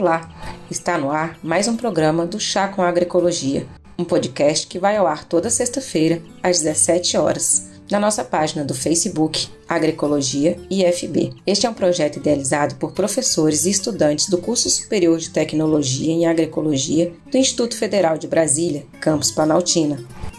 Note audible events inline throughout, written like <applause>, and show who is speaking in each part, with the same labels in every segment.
Speaker 1: Olá, está no ar mais um programa do Chá com Agroecologia, um podcast que vai ao ar toda sexta-feira às 17 horas, na nossa página do Facebook Agroecologia IFB. Este é um projeto idealizado por professores e estudantes do curso superior de Tecnologia em Agroecologia do Instituto Federal de Brasília, campus Planaltina.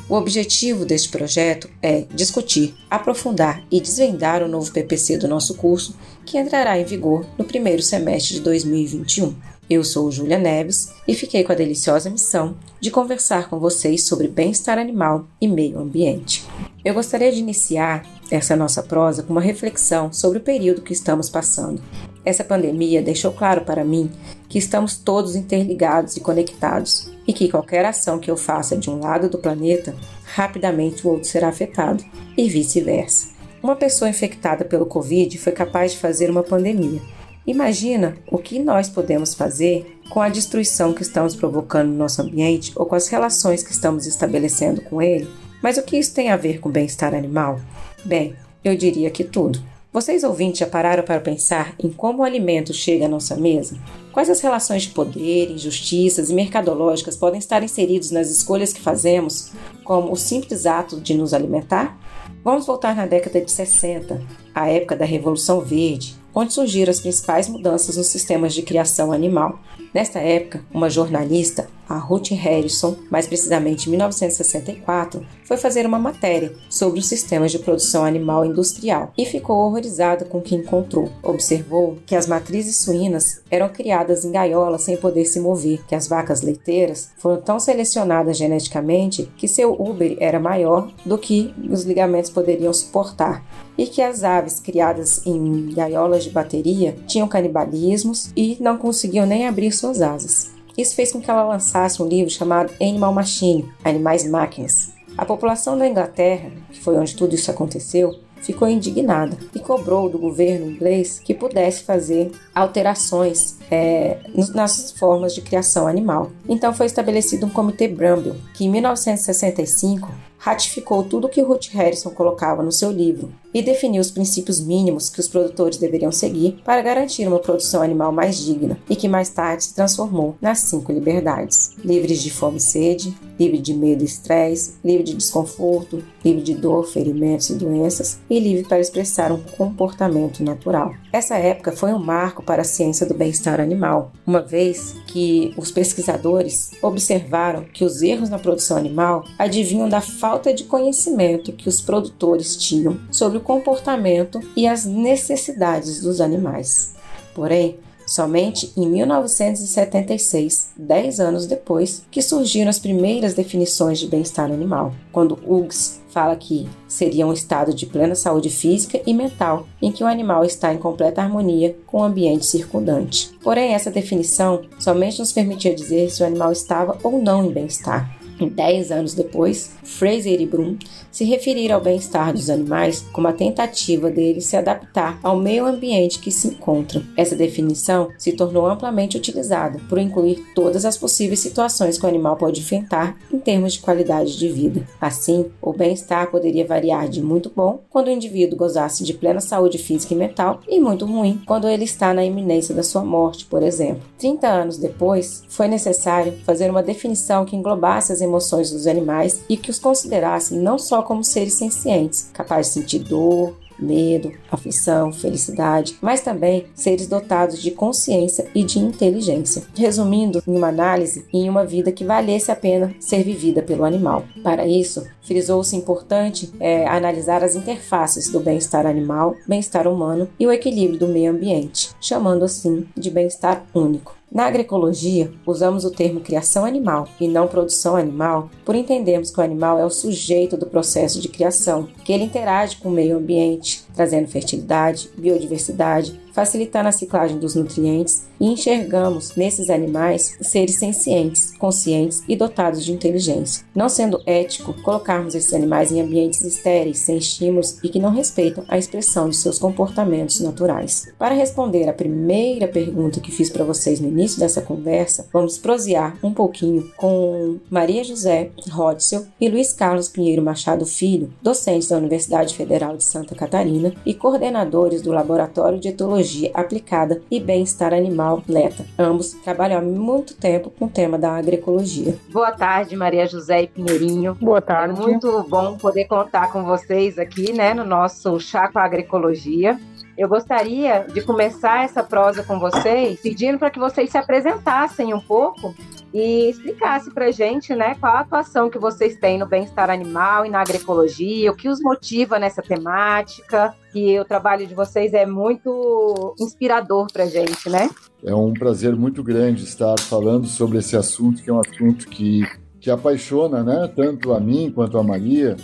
Speaker 1: O objetivo deste projeto é discutir, aprofundar e desvendar o novo PPC do nosso curso que entrará em vigor no primeiro semestre de 2021. Eu sou Júlia Neves e fiquei com a deliciosa missão de conversar com vocês sobre bem-estar animal e meio ambiente. Eu gostaria de iniciar essa nossa prosa com uma reflexão sobre o período que estamos passando. Essa pandemia deixou claro para mim que estamos todos interligados e conectados e que qualquer ação que eu faça de um lado do planeta, rapidamente o outro será afetado e vice-versa. Uma pessoa infectada pelo Covid foi capaz de fazer uma pandemia. Imagina o que nós podemos fazer com a destruição que estamos provocando no nosso ambiente ou com as relações que estamos estabelecendo com ele. Mas o que isso tem a ver com bem-estar animal? Bem, eu diria que tudo. Vocês ouvintes já pararam para pensar em como o alimento chega à nossa mesa? Quais as relações de poder, injustiças e mercadológicas podem estar inseridos nas escolhas que fazemos, como o simples ato de nos alimentar? Vamos voltar na década de 60, a época da Revolução Verde, onde surgiram as principais mudanças nos sistemas de criação animal. Nesta época, uma jornalista, a Ruth Harrison, mais precisamente em 1964, foi fazer uma matéria sobre os sistemas de produção animal industrial e ficou horrorizada com o que encontrou. Observou que as matrizes suínas eram criadas em gaiolas sem poder se mover, que as vacas leiteiras foram tão selecionadas geneticamente que seu úbere era maior do que os ligamentos poderiam suportar e que as aves criadas em gaiolas de bateria tinham canibalismos e não conseguiam nem abrir suas asas. Isso fez com que ela lançasse um livro chamado Animal Machine Animais Máquinas. A população da Inglaterra, que foi onde tudo isso aconteceu, ficou indignada e cobrou do governo inglês que pudesse fazer alterações é, nas formas de criação animal. Então foi estabelecido um comitê Bramble, que em 1965 ratificou tudo o que Ruth Harrison colocava no seu livro e definiu os princípios mínimos que os produtores deveriam seguir para garantir uma produção animal mais digna e que mais tarde se transformou nas cinco liberdades: livres de fome e sede, livre de medo e estresse, livre de desconforto, livre de dor, ferimentos e doenças e livre para expressar um comportamento natural. Essa época foi um marco para a ciência do bem-estar animal, uma vez que os pesquisadores observaram que os erros na produção animal advinham da falta de conhecimento que os produtores tinham sobre o comportamento e as necessidades dos animais. Porém, somente em 1976, dez anos depois, que surgiram as primeiras definições de bem-estar animal, quando Hughes fala que seria um estado de plena saúde física e mental, em que o animal está em completa harmonia com o ambiente circundante. Porém, essa definição somente nos permitia dizer se o animal estava ou não em bem-estar. Dez anos depois, Fraser e Brum se referiram ao bem-estar dos animais como a tentativa deles se adaptar ao meio ambiente que se encontram. Essa definição se tornou amplamente utilizada por incluir todas as possíveis situações que o animal pode enfrentar em termos de qualidade de vida. Assim, o bem-estar poderia variar de muito bom quando o indivíduo gozasse de plena saúde física e mental e muito ruim quando ele está na iminência da sua morte, por exemplo. 30 anos depois, foi necessário fazer uma definição que englobasse as emoções dos animais e que os considerasse não só como seres sencientes, capazes de sentir dor, medo, aflição, felicidade, mas também seres dotados de consciência e de inteligência. Resumindo, em uma análise, em uma vida que valesse a pena ser vivida pelo animal. Para isso, frisou-se importante é, analisar as interfaces do bem-estar animal, bem-estar humano e o equilíbrio do meio ambiente, chamando assim de bem-estar único. Na agroecologia, usamos o termo criação animal e não produção animal por entendermos que o animal é o sujeito do processo de criação, que ele interage com o meio ambiente, trazendo fertilidade, biodiversidade, facilitando a ciclagem dos nutrientes e enxergamos nesses animais seres sencientes, conscientes e dotados de inteligência. Não sendo ético colocarmos esses animais em ambientes estéreis, sem estímulos e que não respeitam a expressão de seus comportamentos naturais. Para responder à primeira pergunta que fiz para vocês no início dessa conversa, vamos prosear um pouquinho com Maria José Rodsel e Luiz Carlos Pinheiro Machado Filho, docentes da Universidade Federal de Santa Catarina e coordenadores do Laboratório de Etologia aplicada e bem-estar animal LETA. Ambos trabalham há muito tempo com o tema da agroecologia. Boa tarde, Maria José e Pinheirinho.
Speaker 2: Boa tarde.
Speaker 1: É muito bom poder contar com vocês aqui, né, no nosso Chá com a Agroecologia. Eu gostaria de começar essa prosa com vocês, pedindo para que vocês se apresentassem um pouco e explicasse para gente, né, qual a atuação que vocês têm no bem-estar animal e na agroecologia, o que os motiva nessa temática, que o trabalho de vocês é muito inspirador para gente, né?
Speaker 3: É um prazer muito grande estar falando sobre esse assunto, que é um assunto que, que apaixona, né, tanto a mim quanto a Maria,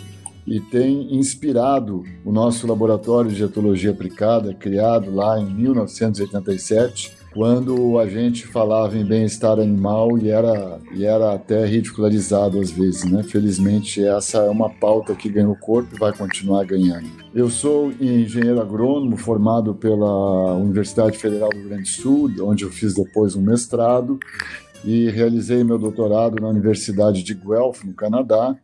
Speaker 3: e tem inspirado o nosso laboratório de etologia aplicada, criado lá em 1987, quando a gente falava em bem-estar animal e era, e era até ridicularizado às vezes, né? Felizmente essa é uma pauta que ganhou corpo e vai continuar ganhando. Eu sou engenheiro agrônomo formado pela Universidade Federal do Rio Grande do Sul, onde eu fiz depois um mestrado e realizei meu doutorado na Universidade de Guelph, no Canadá,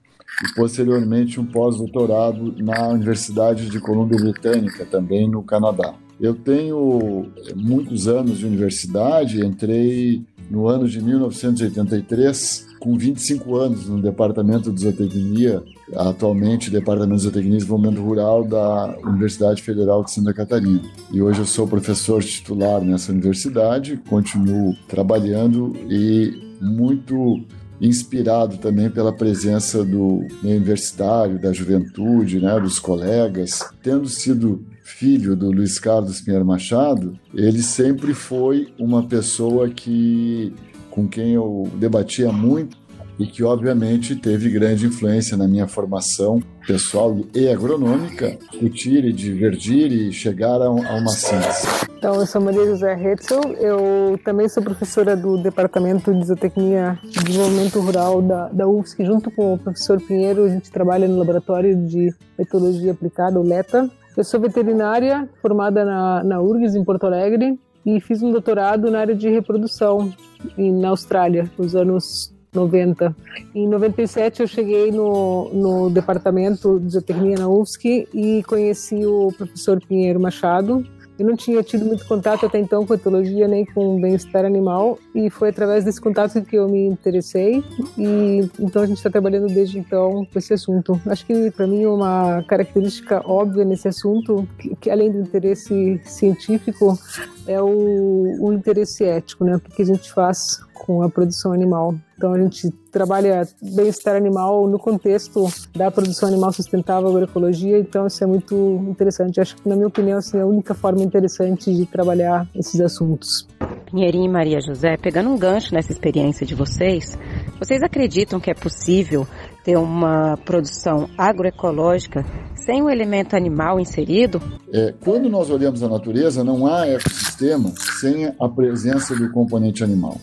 Speaker 3: e posteriormente um pós-doutorado na Universidade de Colômbia Britânica, também no Canadá. Eu tenho muitos anos de universidade, entrei no ano de 1983, com 25 anos no Departamento de Zootecnia, atualmente Departamento de Zootecnia e Desenvolvimento Rural da Universidade Federal de Santa Catarina. E hoje eu sou professor titular nessa universidade, continuo trabalhando e muito inspirado também pela presença do universitário, da juventude, né, dos colegas. Tendo sido filho do Luiz Carlos Pinheiro Machado, ele sempre foi uma pessoa que com quem eu debatia muito e que obviamente teve grande influência na minha formação pessoal e agronômica, discutir divergir e chegar a, uma síntese.
Speaker 2: Então, eu sou Maria José Hetzel, eu também sou professora do Departamento de Zootecnia e Desenvolvimento Rural da, da UFSC, junto com o professor Pinheiro, a gente trabalha no Laboratório de Metodologia Aplicada, o LETA. Eu sou veterinária, formada na, na URGS, em Porto Alegre, e fiz um doutorado na área de reprodução na Austrália, nos anos 90. Em 97 eu cheguei no, no departamento de zootecnia na UFSC e conheci o professor Pinheiro Machado. Eu não tinha tido muito contato até então com etologia nem com bem-estar animal e foi através desse contato que eu me interessei e então a gente está trabalhando desde então com esse assunto. Acho que para mim uma característica óbvia nesse assunto, que, que além do interesse científico, é o, o interesse ético, né? O que a gente faz com a produção animal. Então a gente trabalha bem-estar animal no contexto da produção animal sustentável, agroecologia, então isso é muito interessante. Acho que, na minha opinião, assim, é a única forma interessante de trabalhar esses assuntos.
Speaker 1: Pinheirinho e Maria José, pegando um gancho nessa experiência de vocês, vocês acreditam que é possível ter uma produção agroecológica sem o elemento animal inserido?
Speaker 3: É, quando nós olhamos a natureza, não há ecossistema sem a presença do componente animal.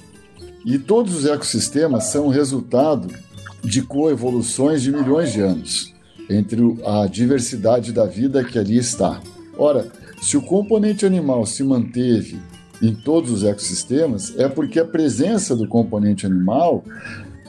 Speaker 3: E todos os ecossistemas são resultado de coevoluções de milhões de anos entre a diversidade da vida que ali está. Ora, se o componente animal se manteve em todos os ecossistemas, é porque a presença do componente animal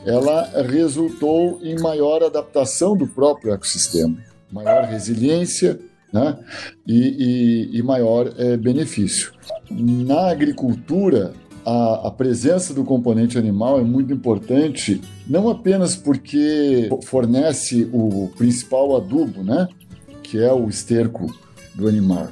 Speaker 3: ela resultou em maior adaptação do próprio ecossistema, maior resiliência né? e, e, e maior é, benefício. Na agricultura, a, a, presença do componente animal é muito importante, não apenas porque fornece o principal adubo, né? que é o esterco do animal,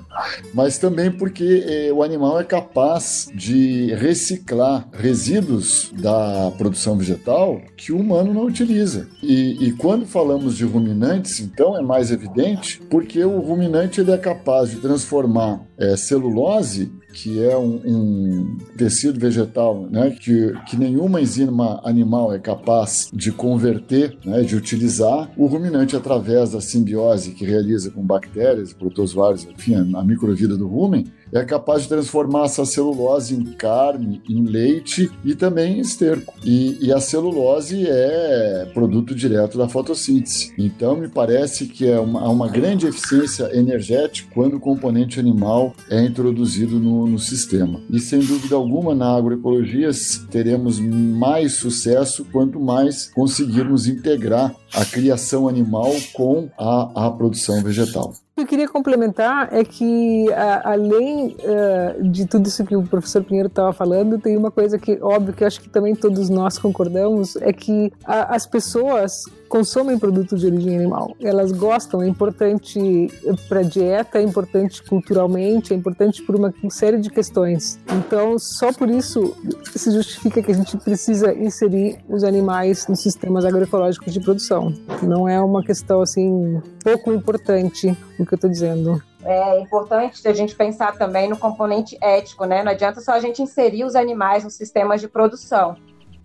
Speaker 3: mas também porque eh, o animal é capaz de reciclar resíduos da produção vegetal que o humano não utiliza. E, e quando falamos de ruminantes, então é mais evidente porque o ruminante ele é capaz de transformar eh, celulose que é um, um, tecido vegetal né, que, que nenhuma enzima animal é capaz de converter, né, de utilizar, o ruminante, através da simbiose que realiza com bactérias, protozoários, enfim, a microvida do rumen, é capaz de transformar essa celulose em carne, em leite e também em esterco. E, e, a celulose é produto direto da fotossíntese. Então, me parece que é uma, uma grande eficiência energética quando o componente animal é introduzido no, no sistema. E, sem dúvida alguma, na agroecologia teremos mais sucesso quanto mais conseguirmos integrar a criação animal com a, a produção vegetal.
Speaker 2: Queria complementar é que, a, além uh, de tudo isso que o professor Pinheiro estava falando, tem uma coisa que, óbvio, que acho que também todos nós concordamos, é que a, as pessoas consomem produtos de origem animal. Elas gostam, é importante para dieta, é importante culturalmente, é importante por uma série de questões. Então, só por isso se justifica que a gente precisa inserir os animais nos sistemas agroecológicos de produção. Não é uma questão assim pouco importante o que eu estou dizendo.
Speaker 1: É importante a gente pensar também no componente ético, né? Não adianta só a gente inserir os animais nos sistemas de produção.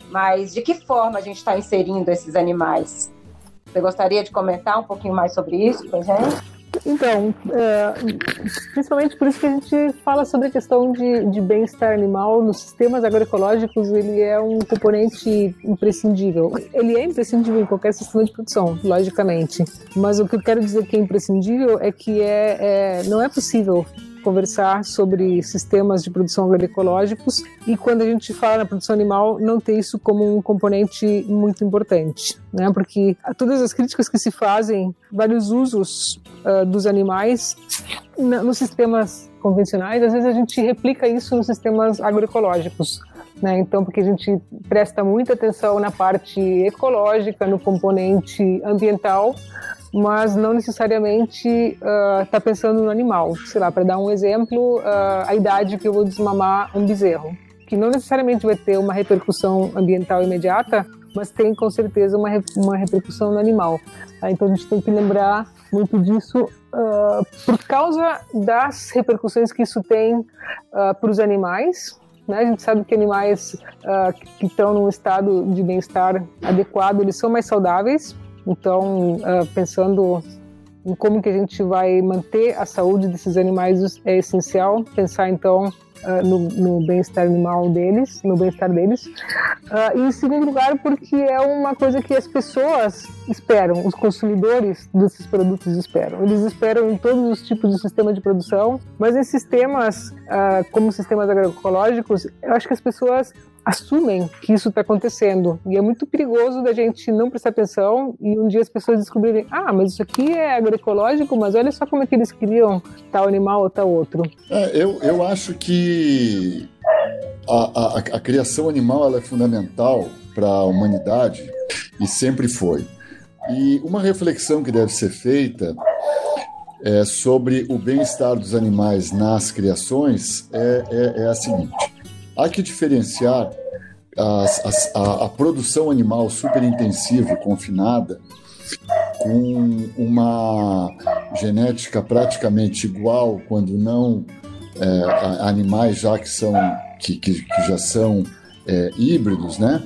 Speaker 1: Mas de que forma a gente está inserindo esses animais? Você gostaria de comentar um pouquinho mais sobre isso para gente?
Speaker 2: Então, é, principalmente por isso que a gente fala sobre a questão de, de bem-estar animal nos sistemas agroecológicos, ele é um componente imprescindível. Ele é imprescindível em qualquer sistema de produção, logicamente. Mas o que eu quero dizer que é imprescindível é que é, é não é possível conversar sobre sistemas de produção agroecológicos e quando a gente fala na produção animal não ter isso como um componente muito importante, né? Porque todas as críticas que se fazem, vários usos uh, dos animais nos sistemas convencionais, às vezes a gente replica isso nos sistemas agroecológicos. Né? Então, porque a gente presta muita atenção na parte ecológica, no componente ambiental, mas não necessariamente está uh, pensando no animal. Sei lá, para dar um exemplo, uh, a idade que eu vou desmamar um bezerro, que não necessariamente vai ter uma repercussão ambiental imediata, mas tem com certeza uma, uma repercussão no animal. Tá? Então a gente tem que lembrar muito disso uh, por causa das repercussões que isso tem para os animais, né? A gente sabe que animais uh, que estão num estado de bem-estar adequado, eles são mais saudáveis, então, uh, pensando em como que a gente vai manter a saúde desses animais é essencial. Pensar então uh, no, no bem-estar animal deles, no bem-estar deles. Uh, e em segundo lugar, porque é uma coisa que as pessoas esperam, os consumidores desses produtos esperam. Eles esperam em todos os tipos de sistema de produção, mas em sistemas uh, como sistemas agroecológicos, eu acho que as pessoas assumem que isso está acontecendo. E é muito perigoso da gente não prestar atenção e um dia as pessoas descobrirem: ah, mas isso aqui é agroecológico, mas olha só como é que eles criam tal animal ou tal outro.
Speaker 3: É, eu, eu acho que a, a, a criação animal ela é fundamental para a humanidade e sempre foi. E uma reflexão que deve ser feita é, sobre o bem-estar dos animais nas criações é, é, é a seguinte Há que diferenciar as, a, a, produção animal super intensiva e confinada com uma genética praticamente igual, quando não é, animais já que são que, que, que já são é, híbridos, né?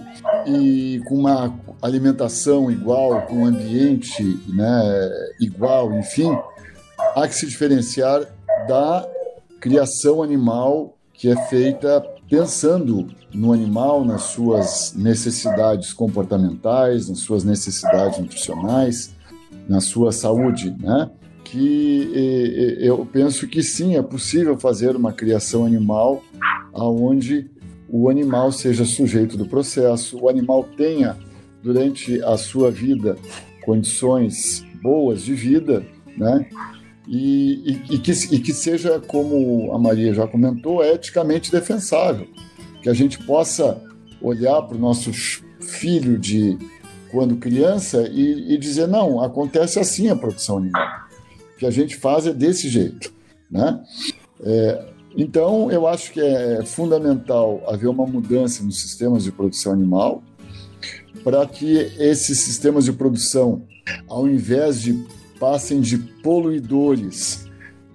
Speaker 3: E com uma alimentação igual, com um ambiente né, igual, enfim, há que se diferenciar da criação animal que é feita pensando no animal, nas suas necessidades comportamentais, nas suas necessidades nutricionais, na sua saúde, né? Que eu penso que sim, é possível fazer uma criação animal aonde o animal seja sujeito do processo, o animal tenha durante a sua vida condições boas de vida, né? E, e, e, que, e que seja, como a Maria já comentou, eticamente defensável. Que a gente possa olhar para o nosso filho de quando criança e, e, dizer, não, acontece assim a produção animal. Que a gente faz é desse jeito. Né? É, então, eu acho que é fundamental haver uma mudança nos sistemas de produção animal para que esses sistemas de produção, ao invés de passem de poluidores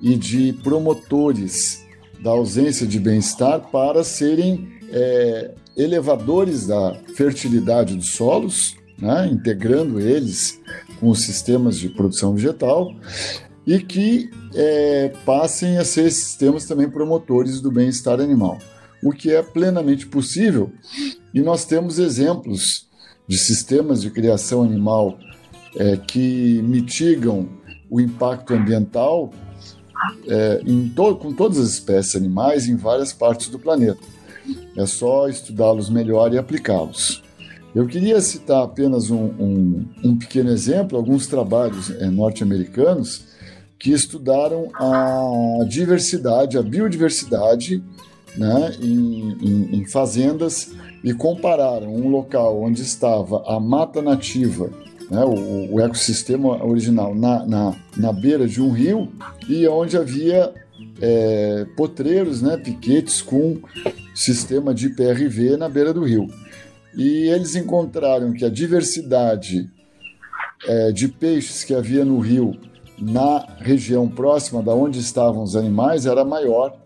Speaker 3: e de promotores da ausência de bem-estar para serem é, elevadores da fertilidade dos solos, né, integrando eles com os sistemas de produção vegetal e que é, passem a ser sistemas também promotores do bem-estar animal, o que é plenamente possível. E nós temos exemplos de sistemas de criação animal é, que mitigam o impacto ambiental é, to com todas as espécies animais em várias partes do planeta. É só estudá-los melhor e aplicá-los. Eu queria citar apenas um, um, um, pequeno exemplo, alguns trabalhos é, norte-americanos que estudaram a diversidade, a biodiversidade né, em, em, em fazendas e compararam um local onde estava a mata nativa né, o, o, ecossistema original na, na, na, beira de um rio e onde havia é, potreiros, né, piquetes com sistema de PRV na beira do rio. E eles encontraram que a diversidade é, de peixes que havia no rio na região próxima da onde estavam os animais era maior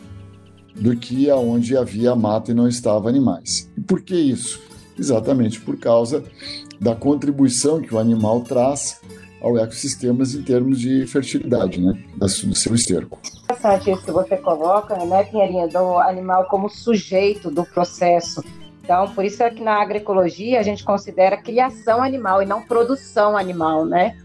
Speaker 3: do que aonde havia mata e não estavam animais. E por que isso? Exatamente por causa da contribuição que o animal traz ao ecossistema em termos de fertilidade, né, do seu esterco.
Speaker 4: Interessante isso que você coloca, né, Pinheirinha, do animal como sujeito do processo. Então, por isso é que na agroecologia a gente considera criação animal e não produção animal, né?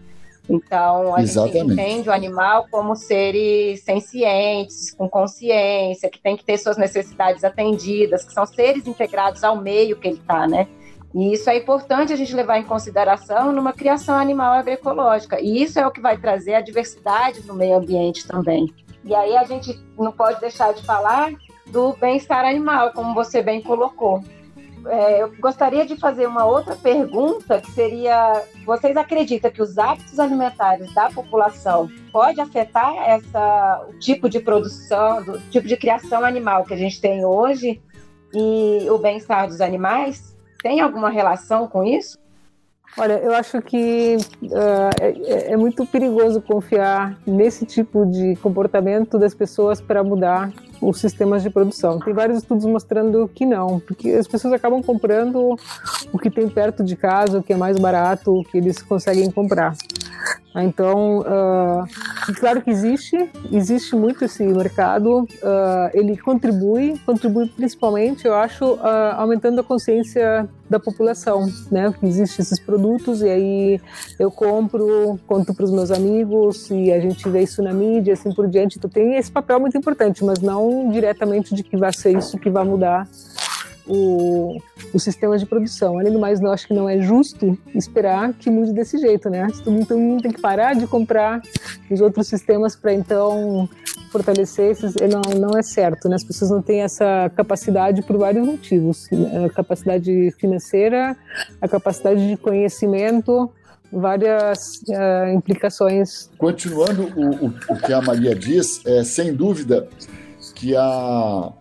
Speaker 4: Então, a Exatamente. gente entende o animal como seres sencientes, com consciência, que tem que ter suas necessidades atendidas, que são seres integrados ao meio que ele está, né? E isso é importante a gente levar em consideração numa criação animal agroecológica. E isso é o que vai trazer a diversidade no meio ambiente também. E aí a gente não pode deixar de falar do bem-estar animal, como você bem colocou. É, eu gostaria de fazer uma outra pergunta, que seria: vocês acreditam que os hábitos alimentares da população pode afetar essa, o tipo de produção, do tipo de criação animal que a gente tem hoje e o bem-estar dos animais? Tem alguma relação com isso?
Speaker 2: Olha, eu acho que uh, é, é, muito perigoso confiar nesse tipo de comportamento das pessoas para mudar os sistemas de produção. Tem vários estudos mostrando que não, porque as pessoas acabam comprando o que tem perto de casa, o que é mais barato, o que eles conseguem comprar. Então, uh, claro que existe, existe muito esse mercado, uh, ele contribui, contribui principalmente, eu acho, uh, aumentando a consciência da população, né? Que existem esses produtos e aí eu compro, conto para os meus amigos e a gente vê isso na mídia, assim por diante. Então tem esse papel muito importante, mas não diretamente de que vai ser isso que vai mudar o, o sistema de produção. Além do mais, eu acho que não é justo esperar que mude desse jeito, né? Todo mundo tem que parar de comprar os outros sistemas para então fortalecer esses. Não, não é certo, né? As pessoas não têm essa capacidade por vários motivos: a capacidade financeira, a capacidade de conhecimento várias uh, implicações.
Speaker 3: Continuando o, o, o, que a Maria diz, é sem dúvida que a,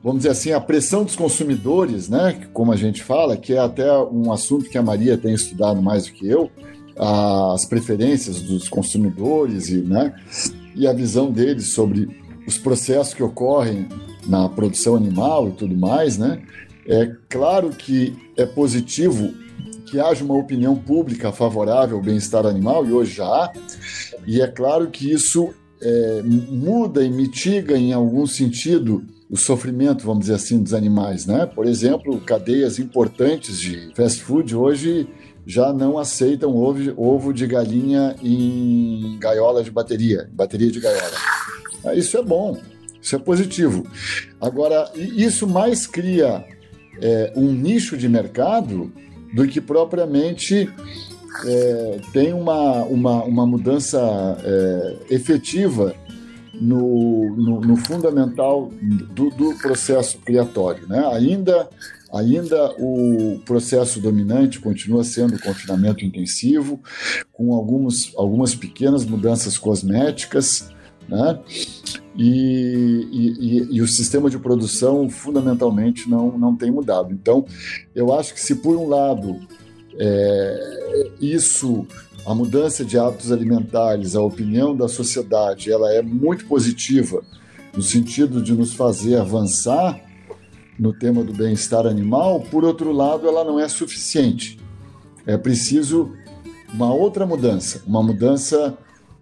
Speaker 3: vamos dizer assim, a pressão dos consumidores, né, como a gente fala, que é até um assunto que a Maria tem estudado mais do que eu, as preferências dos consumidores e, né, e a visão deles sobre os processos que ocorrem na produção animal e tudo mais, né? É claro que é positivo que haja uma opinião pública favorável ao bem-estar animal, e hoje já há, e é claro que isso é, muda e mitiga em algum sentido o sofrimento, vamos dizer assim, dos animais, né? Por exemplo, cadeias importantes de fast food hoje já não aceitam ovo, ovo de galinha em gaiola de bateria, bateria de gaiola. Ah, isso é bom, isso é positivo. Agora, isso mais cria é, um nicho de mercado do que propriamente é, tem uma, uma, uma mudança é, efetiva no, no, no fundamental do, do, processo criatório. Né? Ainda, ainda o processo dominante continua sendo o confinamento intensivo, com alguns, algumas pequenas mudanças cosméticas, né? E, e, e, o sistema de produção fundamentalmente não, não tem mudado. Então, eu acho que se por um lado é, isso a mudança de hábitos alimentares, a opinião da sociedade, ela é muito positiva no sentido de nos fazer avançar no tema do bem-estar animal. Por outro lado, ela não é suficiente. É preciso uma outra mudança, uma mudança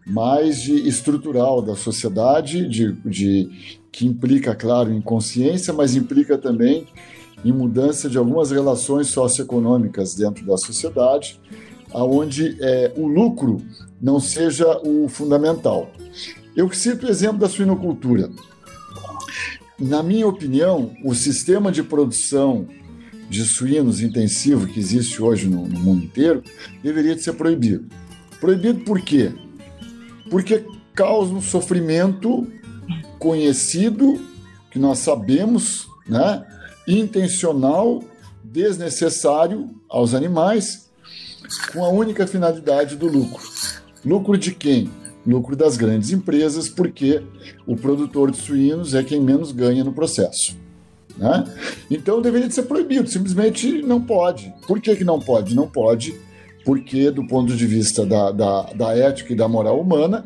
Speaker 3: mais de estrutural da sociedade, de, de que implica, claro, em consciência, mas implica também em mudança de algumas relações socioeconômicas dentro da sociedade aonde é, o lucro não seja o fundamental. Eu cito o exemplo da suinocultura. Na minha opinião, o sistema de produção de suínos intensivo que existe hoje no, no mundo inteiro deveria ser proibido. Proibido por quê? Porque causa um sofrimento conhecido, que nós sabemos, né? Intencional, desnecessário aos animais, com a única finalidade do lucro. Lucro de quem? Lucro das grandes empresas, porque o produtor de suínos é quem menos ganha no processo. Né? Então deveria ser proibido, simplesmente não pode. Por que, que não pode? Não pode porque, do ponto de vista da, da, da ética e da moral humana,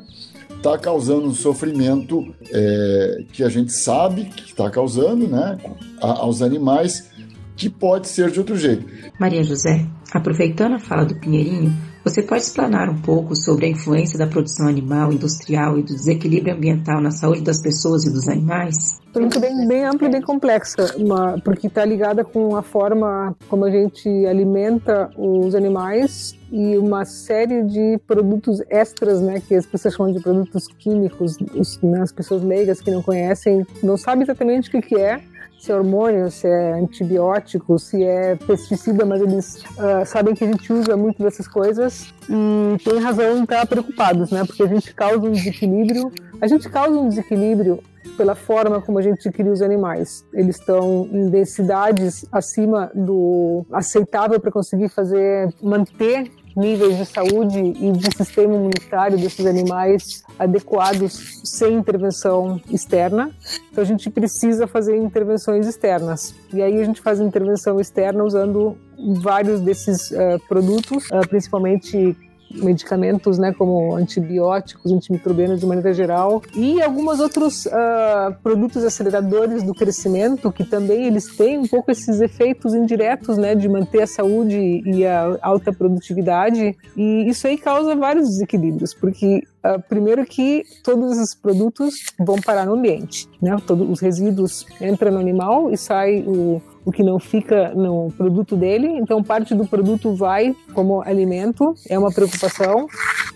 Speaker 3: está causando um sofrimento é, que a gente sabe que está causando né, aos animais, que pode ser de outro jeito.
Speaker 1: Maria José, aproveitando a fala do Pinheirinho, você pode explanar um pouco sobre a influência da produção animal, industrial e do desequilíbrio ambiental na saúde das pessoas e dos animais?
Speaker 2: Pergunta bem, bem ampla e bem complexa, uma, porque está ligada com a forma como a gente alimenta os animais e uma série de produtos extras, né, que as pessoas chamam de produtos químicos, os, né, as pessoas leigas que não conhecem, não sabem exatamente o que, que é, se é hormônio, se é antibiótico, se é pesticida, mas eles uh, sabem que a gente usa muito dessas coisas e tem razão em estar preocupados, né? Porque a gente causa um desequilíbrio, a gente causa um desequilíbrio pela forma como a gente cria os animais. Eles estão em densidades acima do aceitável para conseguir fazer manter níveis de saúde e de sistema imunitário desses animais adequados sem intervenção externa. Então a gente precisa fazer intervenções externas. E aí a gente faz intervenção externa usando vários desses uh, produtos, uh, principalmente medicamentos, né, como antibióticos, antimicrobianos de maneira geral, e alguns outros uh, produtos aceleradores do crescimento que também eles têm um pouco esses efeitos indiretos, né, de manter a saúde e a alta produtividade. E isso aí causa vários desequilíbrios, porque Uh, primeiro que todos esses produtos vão parar no ambiente, né? Todos os resíduos entram no animal e sai o, o que não fica no produto dele, então parte do produto vai como alimento, é uma preocupação.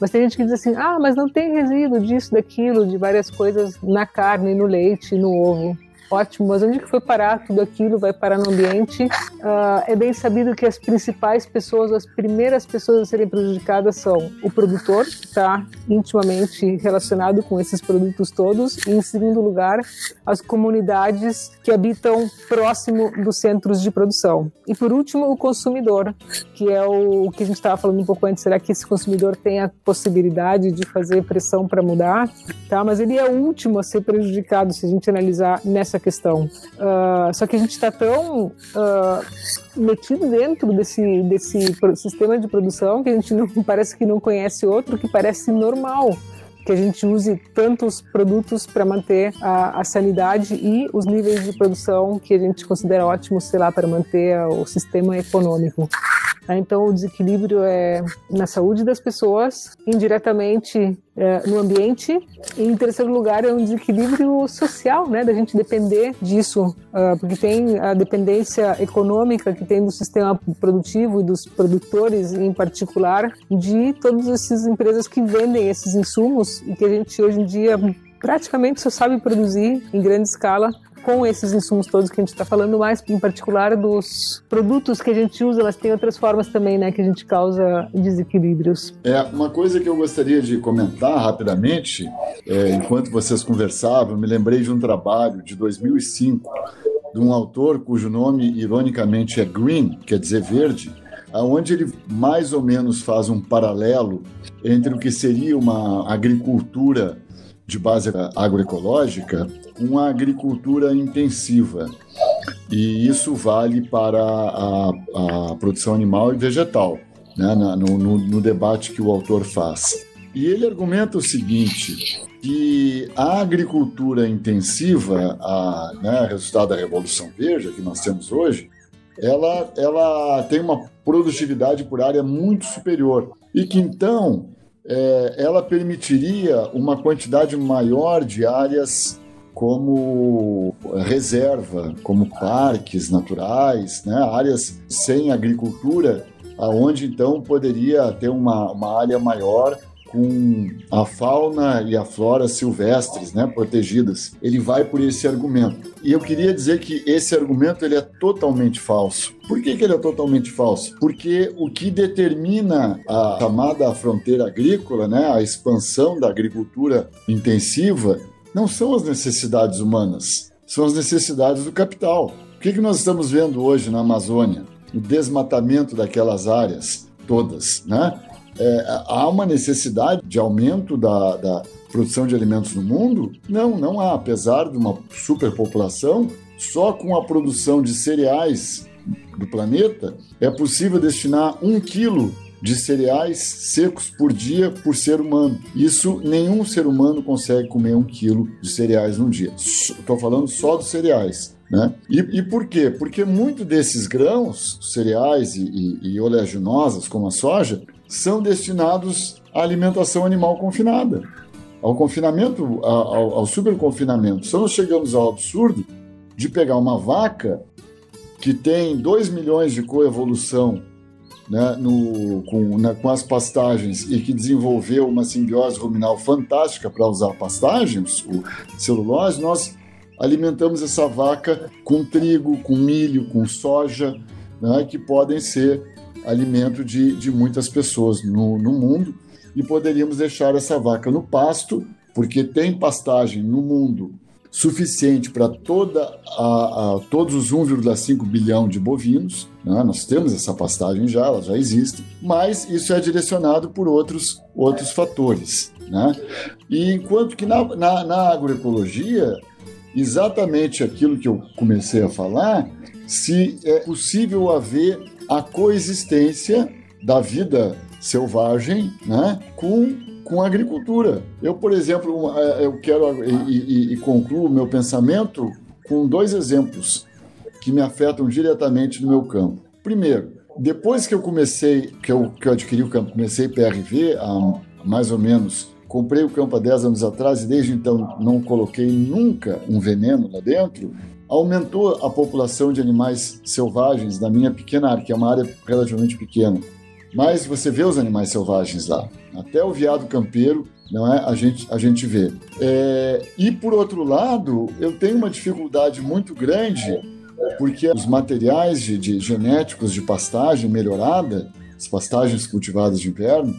Speaker 2: Mas tem gente que diz assim: ah, mas não tem resíduo disso, daquilo, de várias coisas na carne, no leite, no ovo ótimo, mas onde que foi parar tudo aquilo? Vai parar no ambiente. Uh, é bem sabido que as principais pessoas, as primeiras pessoas a serem prejudicadas são o produtor, que está intimamente relacionado com esses produtos todos, e em segundo lugar, as comunidades que habitam próximo dos centros de produção. E por último, o consumidor, que é o, que a gente estava falando um pouco antes. Será que esse consumidor tem a possibilidade de fazer pressão para mudar? Tá, mas ele é o último a ser prejudicado se a gente analisar nessa questão. Uh, só que a gente está tão uh, metido dentro desse, desse sistema de produção que a gente não, <laughs> parece que não conhece outro, que parece normal que a gente use tantos produtos para manter a, a, sanidade e os níveis de produção que a gente considera ótimos, sei lá, para manter o sistema econômico. Né? Então, o desequilíbrio é na saúde das pessoas, indiretamente é, no ambiente, e em terceiro lugar é um desequilíbrio social, né, da gente depender disso, uh, porque tem a dependência econômica que tem do sistema produtivo e dos produtores em particular, de todas essas empresas que vendem esses insumos e que a gente hoje em dia praticamente só sabe produzir em grande escala com esses insumos todos que a gente está falando, mais em particular dos produtos que a gente usa, elas têm outras formas também, né, que a gente causa desequilíbrios.
Speaker 3: É, uma coisa que eu gostaria de comentar rapidamente, é, enquanto vocês conversavam, me lembrei de um trabalho de 2005 de um autor cujo nome, ironicamente, é Green, quer dizer verde, aonde ele mais ou menos faz um paralelo entre o que seria uma agricultura de base agroecológica uma agricultura intensiva. E isso vale para a, a produção animal e vegetal, né, no, no, no debate que o autor faz. E ele argumenta o seguinte, que a agricultura intensiva, a, né, resultado da Revolução Verde que nós temos hoje, ela, ela tem uma produtividade por área muito superior. E que então é, ela permitiria uma quantidade maior de áreas como reserva, como parques naturais, né? áreas sem agricultura, aonde então poderia ter uma, uma área maior com a fauna e a flora silvestres, né, protegidas. Ele vai por esse argumento. E eu queria dizer que esse argumento ele é totalmente falso. Por que, que ele é totalmente falso? Porque o que determina a chamada fronteira agrícola, né, a expansão da agricultura intensiva, não são as necessidades humanas, são as necessidades do capital. O que, que nós estamos vendo hoje na Amazônia? O desmatamento daquelas áreas todas, né? é, há uma necessidade de aumento da, da produção de alimentos no mundo? Não, não há. Apesar de uma superpopulação, só com a produção de cereais do planeta é possível destinar um quilo de cereais secos por dia por ser humano. Isso nenhum ser humano consegue comer um quilo de cereais num dia. Estou falando só dos cereais. Né? E, e, por quê? Porque muito desses grãos, cereais e, e, e oleaginosas, como a soja, são destinados à alimentação animal confinada, ao confinamento, ao, ao superconfinamento. Então nós chegamos ao absurdo de pegar uma vaca que tem 2 milhões de coevolução né, no, com, na, com, as pastagens e que desenvolveu uma simbiose ruminal fantástica para usar pastagens, o celulose, nós alimentamos essa vaca com trigo, com milho, com soja, né, que podem ser alimento de, de muitas pessoas no, no mundo. E poderíamos deixar essa vaca no pasto, porque tem pastagem no mundo suficiente para toda a, a, todos os 1,5 bilhão de bovinos. Né? Nós temos essa pastagem já, ela já existe, mas isso é direcionado por outros, outros fatores. Né? E enquanto que na, na, na agroecologia, exatamente aquilo que eu comecei a falar, se é possível haver a coexistência da vida selvagem né, com, com a agricultura. Eu, por exemplo, é, eu quero e, e, e concluo meu pensamento com dois exemplos que me afetam diretamente no meu campo. Primeiro, depois que eu comecei, que eu, que eu adquiri o campo, comecei PRV há mais ou menos, comprei o campo há 10 anos atrás e desde então não coloquei nunca um veneno lá dentro, aumentou a população de animais selvagens na minha pequena área, que é uma área relativamente pequena. Mas você vê os animais selvagens lá. Até o veado campeiro, não é? A gente, a gente vê. É, e por outro lado, eu tenho uma dificuldade muito grande porque os materiais de, de genéticos de pastagem melhorada, as pastagens cultivadas de inverno,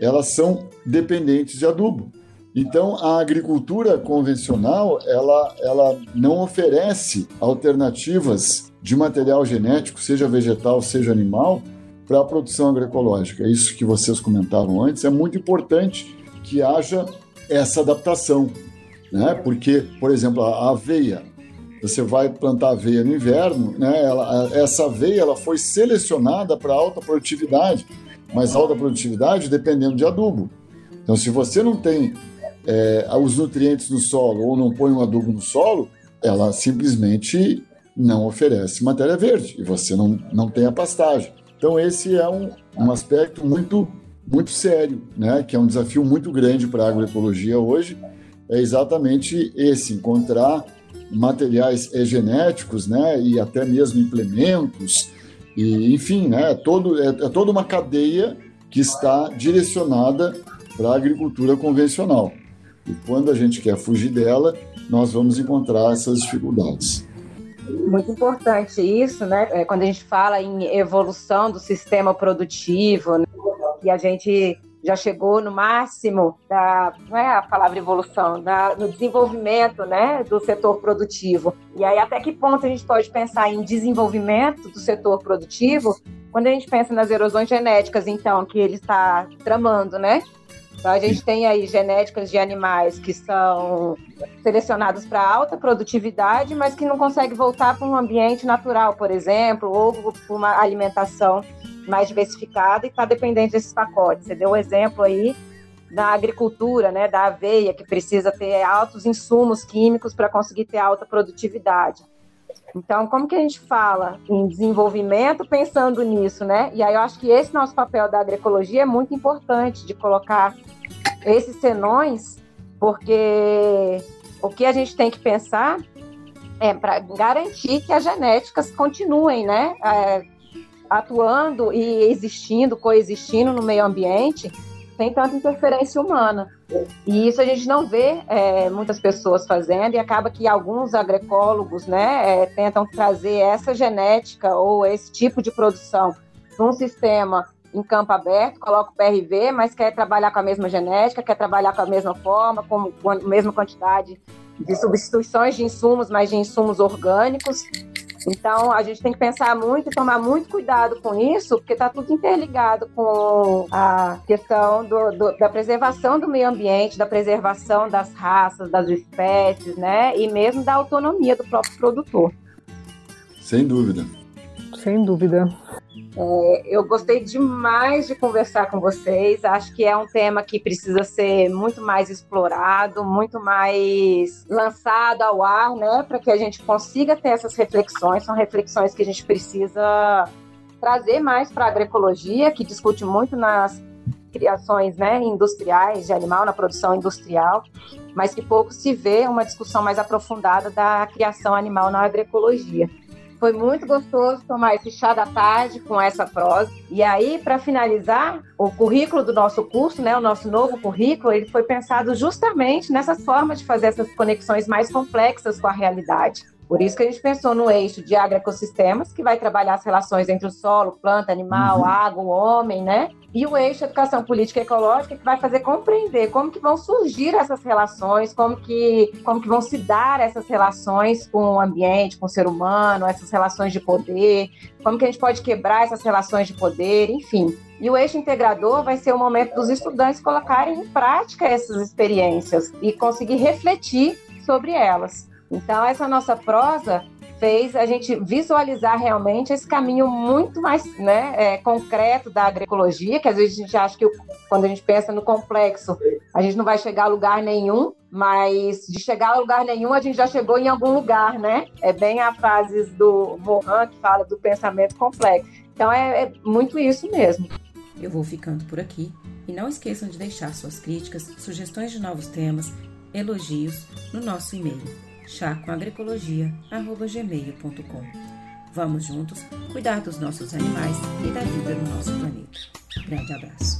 Speaker 3: elas são dependentes de adubo. Então, a agricultura convencional, ela, ela não oferece alternativas de material genético, seja vegetal, seja animal, para a produção agroecológica. Isso que vocês comentavam antes, é muito importante que haja essa adaptação, né? Porque, por exemplo, a aveia, você vai plantar aveia no inverno, né? Ela, essa aveia ela foi selecionada para alta produtividade, mas alta produtividade dependendo de adubo. Então, se você não tem é, os nutrientes no solo ou não põe um adubo no solo, ela simplesmente não oferece matéria verde e você não, não tem a pastagem. Então esse é um, um aspecto muito muito sério, né? Que é um desafio muito grande para a agroecologia hoje. É exatamente esse encontrar materiais genéticos, né? E até mesmo implementos e enfim, né? É todo é, é toda uma cadeia que está direcionada para a agricultura convencional. E quando a gente quer fugir dela, nós vamos encontrar essas dificuldades.
Speaker 4: Muito importante isso, né? É, quando a gente fala em evolução do sistema produtivo, né? e a gente já chegou no máximo da não é a palavra evolução, da, no desenvolvimento, né, do setor produtivo. E aí até que ponto a gente pode pensar em desenvolvimento do setor produtivo quando a gente pensa nas erosões genéticas, então, que ele está tramando, né? Então, a gente tem aí genéticas de animais que são selecionados para alta produtividade, mas que não conseguem voltar para um ambiente natural, por exemplo, ou para uma alimentação mais diversificada e está dependente desses pacotes. Você deu um exemplo aí da agricultura, né, da aveia, que precisa ter altos insumos químicos para conseguir ter alta produtividade. Então, como que a gente fala em desenvolvimento pensando nisso, né? E aí eu acho que esse nosso papel da agroecologia é muito importante de colocar esses senões, porque o que a gente tem que pensar é para garantir que as genéticas continuem, né? É, atuando e existindo, coexistindo no meio ambiente sem tanta interferência humana. E isso a gente não vê é, muitas pessoas fazendo, e acaba que alguns agroecólogos né, é, tentam trazer essa genética ou esse tipo de produção num sistema em campo aberto, coloca o PRV, mas quer trabalhar com a mesma genética, quer trabalhar com a mesma forma, com a mesma quantidade de substituições de insumos, mas de insumos orgânicos. Então, a gente tem que pensar muito e tomar muito cuidado com isso, porque está tudo interligado com a questão do, do, da preservação do meio ambiente, da preservação das raças, das espécies, né? E mesmo da autonomia do próprio produtor.
Speaker 3: Sem dúvida.
Speaker 2: Sem dúvida.
Speaker 4: É, eu gostei demais de conversar com vocês. Acho que é um tema que precisa ser muito mais explorado, muito mais lançado ao ar, né? Para que a gente consiga ter essas reflexões. São reflexões que a gente precisa trazer mais para a agroecologia, que discute muito nas criações né, industriais de animal, na produção industrial, mas que pouco se vê uma discussão mais aprofundada da criação animal na agroecologia. Foi muito gostoso tomar esse chá da tarde com essa prosa. E aí, para finalizar, o currículo do nosso curso, né, o nosso novo currículo, ele foi pensado justamente nessa forma de fazer essas conexões mais complexas com a realidade. Por isso que a gente pensou no eixo de agroecossistemas, que vai trabalhar as relações entre o solo, planta, animal, uhum. água, homem, né? E o eixo educação política e ecológica, que vai fazer compreender como que vão surgir essas relações, como que, como que vão se dar essas relações com o ambiente, com o ser humano, essas relações de poder, como que a gente pode quebrar essas relações de poder, enfim. E o eixo integrador vai ser o momento dos estudantes colocarem em prática essas experiências e conseguir refletir sobre elas. Então, essa nossa prosa fez a gente visualizar realmente esse caminho muito mais né, é, concreto da agroecologia, que às vezes a gente acha que quando a gente pensa no complexo, a gente não vai chegar a lugar nenhum, mas de chegar a lugar nenhum, a gente já chegou em algum lugar, né? É bem a frase do Mohan que fala do pensamento complexo. Então é, é muito isso mesmo.
Speaker 1: Eu vou ficando por aqui e não esqueçam de deixar suas críticas, sugestões de novos temas, elogios no nosso e-mail chacoagricologia.gmail.com Vamos juntos cuidar dos nossos animais e da vida no nosso planeta. Grande abraço.